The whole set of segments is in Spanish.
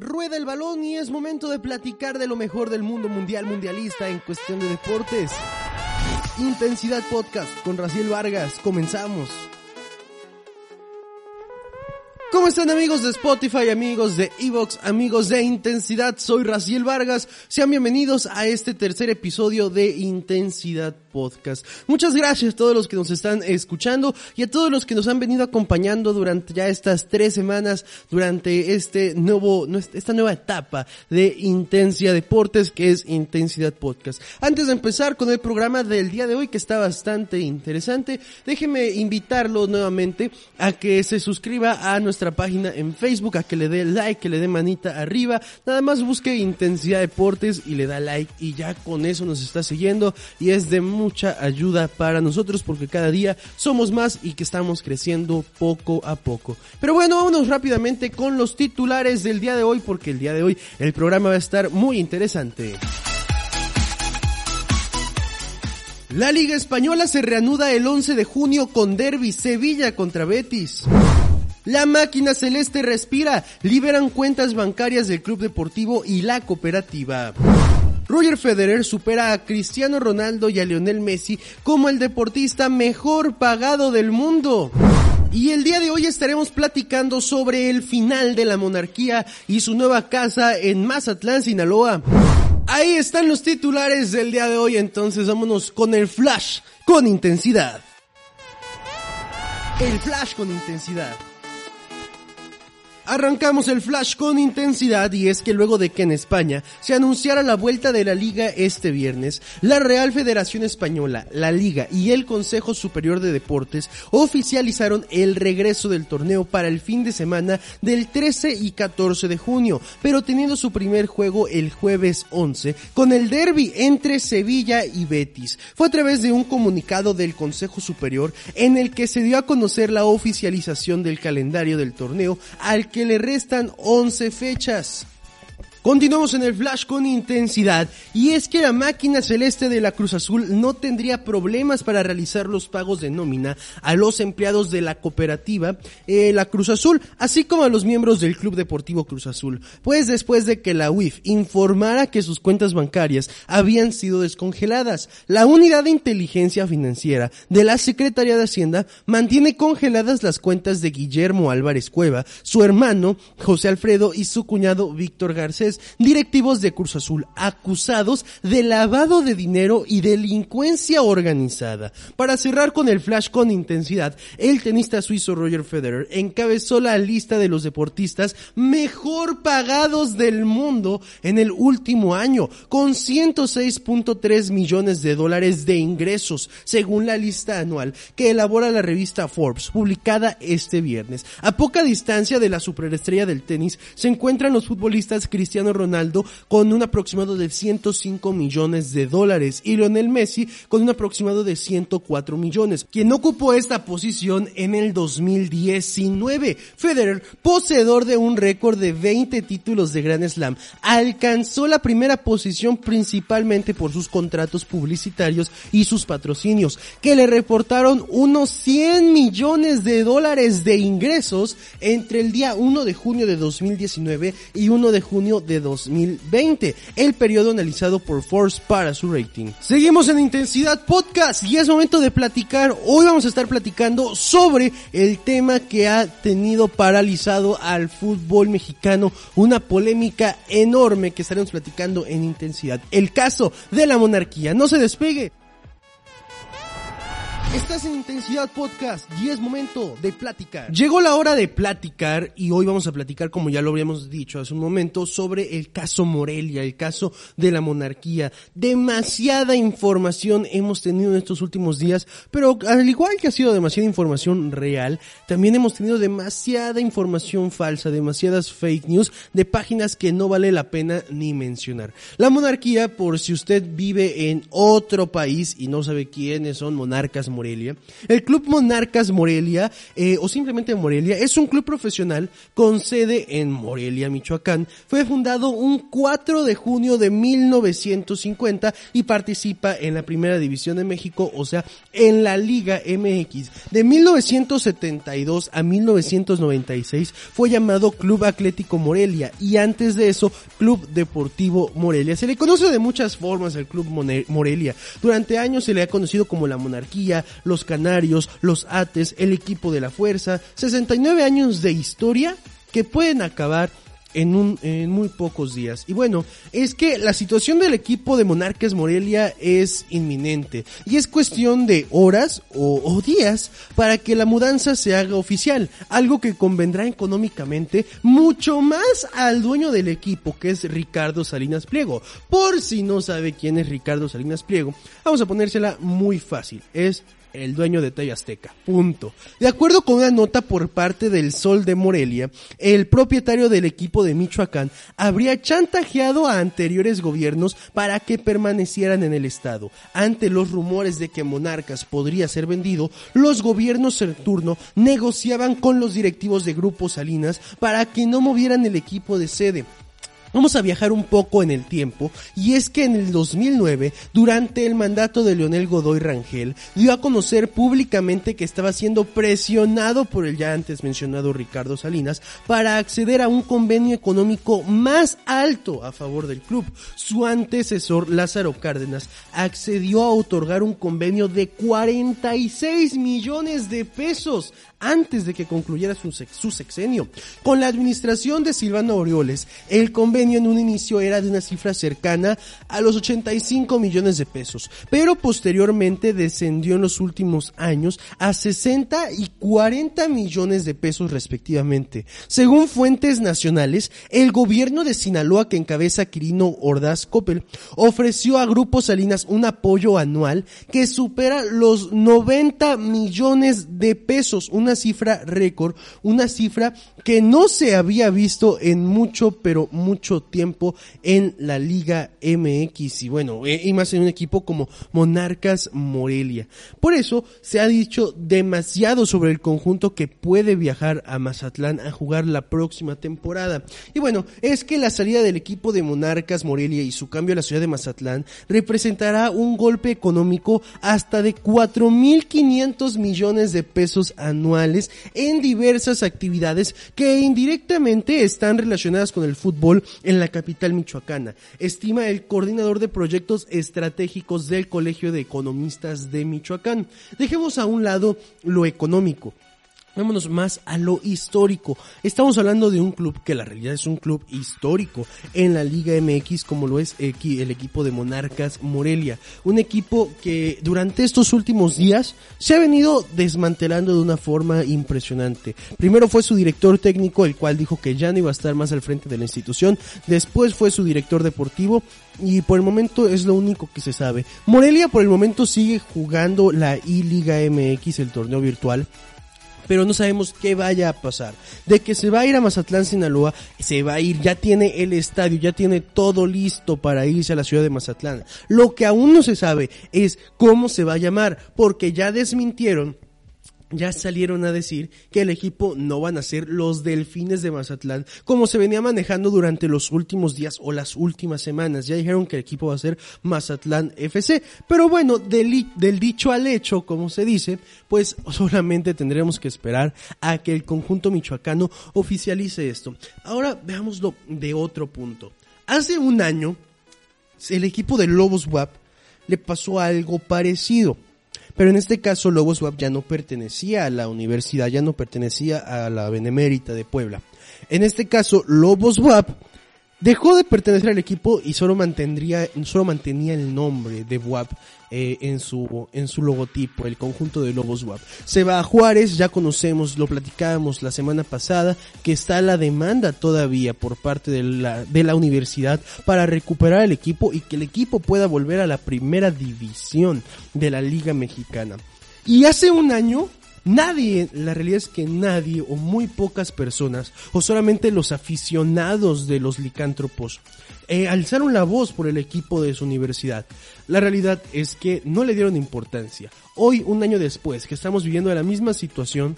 Rueda el balón y es momento de platicar de lo mejor del mundo mundial mundialista en cuestión de deportes. Intensidad Podcast con Raciel Vargas. Comenzamos. ¿Cómo están amigos de Spotify, amigos de Evox, amigos de Intensidad? Soy Raciel Vargas. Sean bienvenidos a este tercer episodio de Intensidad Podcast. Muchas gracias a todos los que nos están escuchando y a todos los que nos han venido acompañando durante ya estas tres semanas, durante este nuevo, esta nueva etapa de Intensidad Deportes que es Intensidad Podcast. Antes de empezar con el programa del día de hoy que está bastante interesante, déjeme invitarlo nuevamente a que se suscriba a nuestra página en Facebook, a que le dé like, que le dé manita arriba. Nada más busque Intensidad Deportes y le da like y ya con eso nos está siguiendo y es de mucha ayuda para nosotros porque cada día somos más y que estamos creciendo poco a poco. Pero bueno, vámonos rápidamente con los titulares del día de hoy porque el día de hoy el programa va a estar muy interesante. La Liga Española se reanuda el 11 de junio con Derby Sevilla contra Betis. La máquina celeste respira, liberan cuentas bancarias del club deportivo y la cooperativa. Roger Federer supera a Cristiano Ronaldo y a Lionel Messi como el deportista mejor pagado del mundo. Y el día de hoy estaremos platicando sobre el final de la monarquía y su nueva casa en Mazatlán, Sinaloa. Ahí están los titulares del día de hoy, entonces vámonos con el flash con intensidad. El flash con intensidad. Arrancamos el flash con intensidad y es que luego de que en España se anunciara la vuelta de la liga este viernes, la Real Federación Española, la Liga y el Consejo Superior de Deportes oficializaron el regreso del torneo para el fin de semana del 13 y 14 de junio, pero teniendo su primer juego el jueves 11 con el derby entre Sevilla y Betis. Fue a través de un comunicado del Consejo Superior en el que se dio a conocer la oficialización del calendario del torneo al que que le restan 11 fechas. Continuamos en el flash con intensidad y es que la máquina celeste de la Cruz Azul no tendría problemas para realizar los pagos de nómina a los empleados de la cooperativa eh, la Cruz Azul, así como a los miembros del Club Deportivo Cruz Azul, pues después de que la UIF informara que sus cuentas bancarias habían sido descongeladas, la unidad de inteligencia financiera de la Secretaría de Hacienda mantiene congeladas las cuentas de Guillermo Álvarez Cueva, su hermano José Alfredo y su cuñado Víctor Garcés directivos de Cruz Azul acusados de lavado de dinero y delincuencia organizada. Para cerrar con el flash con intensidad, el tenista suizo Roger Federer encabezó la lista de los deportistas mejor pagados del mundo en el último año, con 106.3 millones de dólares de ingresos, según la lista anual que elabora la revista Forbes, publicada este viernes. A poca distancia de la superestrella del tenis se encuentran los futbolistas Ronaldo con un aproximado de 105 millones de dólares y Lionel Messi con un aproximado de 104 millones, quien ocupó esta posición en el 2019. Federer, poseedor de un récord de 20 títulos de Grand Slam, alcanzó la primera posición principalmente por sus contratos publicitarios y sus patrocinios, que le reportaron unos 100 millones de dólares de ingresos entre el día 1 de junio de 2019 y 1 de junio de 2020, el periodo analizado por Forbes para su rating. Seguimos en Intensidad Podcast y es momento de platicar. Hoy vamos a estar platicando sobre el tema que ha tenido paralizado al fútbol mexicano, una polémica enorme que estaremos platicando en Intensidad. El caso de la monarquía. No se despegue. Estás en Intensidad Podcast y es momento de platicar. Llegó la hora de platicar y hoy vamos a platicar, como ya lo habíamos dicho hace un momento, sobre el caso Morelia, el caso de la monarquía. Demasiada información hemos tenido en estos últimos días, pero al igual que ha sido demasiada información real, también hemos tenido demasiada información falsa, demasiadas fake news de páginas que no vale la pena ni mencionar. La monarquía, por si usted vive en otro país y no sabe quiénes son monarcas Morelia. El Club Monarcas Morelia, eh, o simplemente Morelia, es un club profesional con sede en Morelia, Michoacán. Fue fundado un 4 de junio de 1950 y participa en la Primera División de México, o sea, en la Liga MX. De 1972 a 1996 fue llamado Club Atlético Morelia y antes de eso Club Deportivo Morelia. Se le conoce de muchas formas el Club Morelia. Durante años se le ha conocido como la monarquía, los Canarios, los Ates, el equipo de la fuerza, 69 años de historia que pueden acabar en, un, en muy pocos días. Y bueno, es que la situación del equipo de Monarcas Morelia es inminente y es cuestión de horas o, o, días para que la mudanza se haga oficial, algo que convendrá económicamente mucho más al dueño del equipo que es Ricardo Salinas Pliego. Por si no sabe quién es Ricardo Salinas Pliego, vamos a ponérsela muy fácil, es el dueño de Talla Azteca. Punto. De acuerdo con una nota por parte del Sol de Morelia, el propietario del equipo de Michoacán habría chantajeado a anteriores gobiernos para que permanecieran en el estado. Ante los rumores de que Monarcas podría ser vendido, los gobiernos en turno negociaban con los directivos de Grupo Salinas para que no movieran el equipo de sede. Vamos a viajar un poco en el tiempo y es que en el 2009, durante el mandato de Leonel Godoy Rangel, dio a conocer públicamente que estaba siendo presionado por el ya antes mencionado Ricardo Salinas para acceder a un convenio económico más alto a favor del club. Su antecesor Lázaro Cárdenas accedió a otorgar un convenio de 46 millones de pesos antes de que concluyera su, sexenio. Con la administración de Silvano Orioles, el convenio en un inicio era de una cifra cercana a los 85 millones de pesos, pero posteriormente descendió en los últimos años a 60 y 40 millones de pesos respectivamente. Según fuentes nacionales, el gobierno de Sinaloa que encabeza Quirino Ordaz Coppel ofreció a Grupo Salinas un apoyo anual que supera los 90 millones de pesos, una cifra récord, una cifra que no se había visto en mucho, pero mucho tiempo en la Liga MX y bueno, eh, y más en un equipo como Monarcas Morelia. Por eso se ha dicho demasiado sobre el conjunto que puede viajar a Mazatlán a jugar la próxima temporada. Y bueno, es que la salida del equipo de Monarcas Morelia y su cambio a la ciudad de Mazatlán representará un golpe económico hasta de 4.500 millones de pesos anuales en diversas actividades que indirectamente están relacionadas con el fútbol en la capital michoacana, estima el coordinador de proyectos estratégicos del Colegio de Economistas de Michoacán. Dejemos a un lado lo económico. Vámonos más a lo histórico. Estamos hablando de un club que la realidad es un club histórico en la Liga MX como lo es el equipo de Monarcas Morelia. Un equipo que durante estos últimos días se ha venido desmantelando de una forma impresionante. Primero fue su director técnico, el cual dijo que ya no iba a estar más al frente de la institución. Después fue su director deportivo y por el momento es lo único que se sabe. Morelia por el momento sigue jugando la I-Liga MX, el torneo virtual pero no sabemos qué vaya a pasar. De que se va a ir a Mazatlán, Sinaloa, se va a ir, ya tiene el estadio, ya tiene todo listo para irse a la ciudad de Mazatlán. Lo que aún no se sabe es cómo se va a llamar, porque ya desmintieron ya salieron a decir que el equipo no van a ser los delfines de Mazatlán, como se venía manejando durante los últimos días o las últimas semanas. Ya dijeron que el equipo va a ser Mazatlán FC. Pero bueno, del, del dicho al hecho, como se dice, pues solamente tendremos que esperar a que el conjunto michoacano oficialice esto. Ahora veámoslo de otro punto. Hace un año, el equipo de Lobos WAP le pasó algo parecido pero en este caso Lobos WAP ya no pertenecía a la universidad, ya no pertenecía a la Benemérita de Puebla. En este caso Lobos WAP Dejó de pertenecer al equipo y solo mantendría, solo mantenía el nombre de WAP eh, en su en su logotipo, el conjunto de Lobos WAP. Se va a Juárez, ya conocemos, lo platicábamos la semana pasada, que está la demanda todavía por parte de la, de la universidad para recuperar el equipo y que el equipo pueda volver a la primera división de la Liga Mexicana. Y hace un año Nadie, la realidad es que nadie o muy pocas personas o solamente los aficionados de los licántropos eh, alzaron la voz por el equipo de su universidad. La realidad es que no le dieron importancia. Hoy, un año después, que estamos viviendo la misma situación,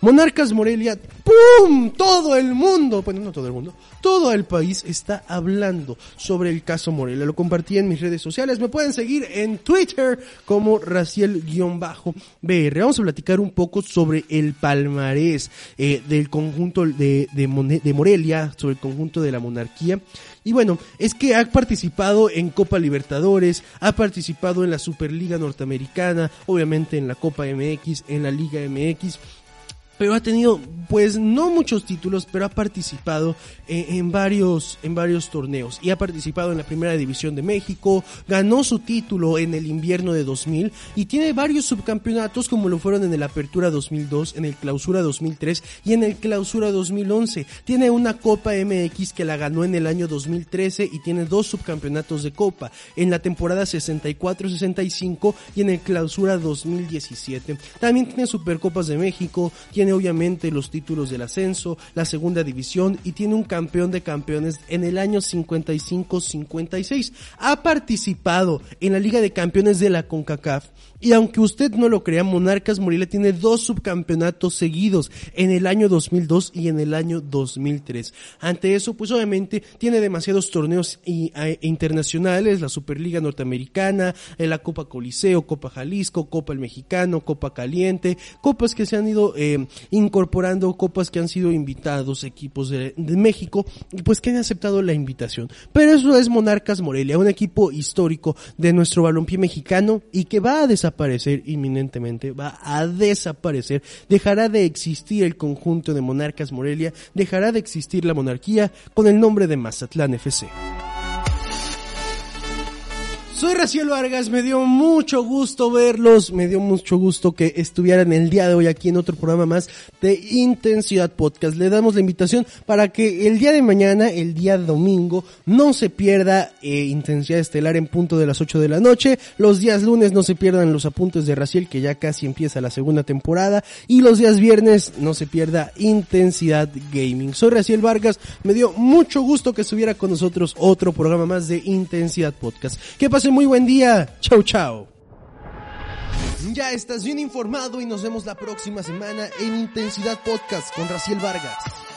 Monarcas Morelia, ¡pum! Todo el mundo, bueno, no todo el mundo, todo el país está hablando sobre el caso Morelia. Lo compartí en mis redes sociales. Me pueden seguir en Twitter como Raciel-BR. Vamos a platicar un poco sobre el palmarés eh, del conjunto de, de, de Morelia, sobre el conjunto de la monarquía. Y bueno, es que ha participado en Copa Libertadores, ha participado en la Superliga Norteamericana, obviamente en la Copa MX, en la Liga MX pero ha tenido pues no muchos títulos, pero ha participado en, varios en varios torneos y ha participado en la Primera División de México, ganó su título en el invierno de 2000 y tiene varios subcampeonatos como lo fueron en el Apertura 2002, en el Clausura 2003 y en el Clausura 2011. Tiene una Copa MX que la ganó en el año 2013 y tiene dos subcampeonatos de Copa en la temporada 64-65 y en el Clausura 2017. También tiene Supercopas de México, tiene obviamente los títulos del ascenso, la segunda división y tiene un campeón de campeones en el año 55-56. Ha participado en la Liga de Campeones de la CONCACAF y aunque usted no lo crea, Monarcas Morelia tiene dos subcampeonatos seguidos en el año 2002 y en el año 2003. Ante eso, pues obviamente tiene demasiados torneos internacionales, la Superliga Norteamericana, la Copa Coliseo, Copa Jalisco, Copa el Mexicano, Copa Caliente, copas que se han ido eh, incorporando, copas que han sido invitados equipos de, de México y pues que han aceptado la invitación. Pero eso es Monarcas Morelia, un equipo histórico de nuestro balompié mexicano y que va a desaparecer inminentemente, va a desaparecer, dejará de existir el conjunto de monarcas Morelia, dejará de existir la monarquía con el nombre de Mazatlán FC. Soy Raciel Vargas, me dio mucho gusto verlos, me dio mucho gusto que estuvieran el día de hoy aquí en otro programa más de Intensidad Podcast. Le damos la invitación para que el día de mañana, el día domingo, no se pierda eh, Intensidad Estelar en punto de las 8 de la noche. Los días lunes no se pierdan los apuntes de Raciel, que ya casi empieza la segunda temporada. Y los días viernes no se pierda Intensidad Gaming. Soy Raciel Vargas, me dio mucho gusto que estuviera con nosotros otro programa más de Intensidad Podcast. ¿Qué muy buen día. Chau, chau. Ya estás bien informado y nos vemos la próxima semana en Intensidad Podcast con Raciel Vargas.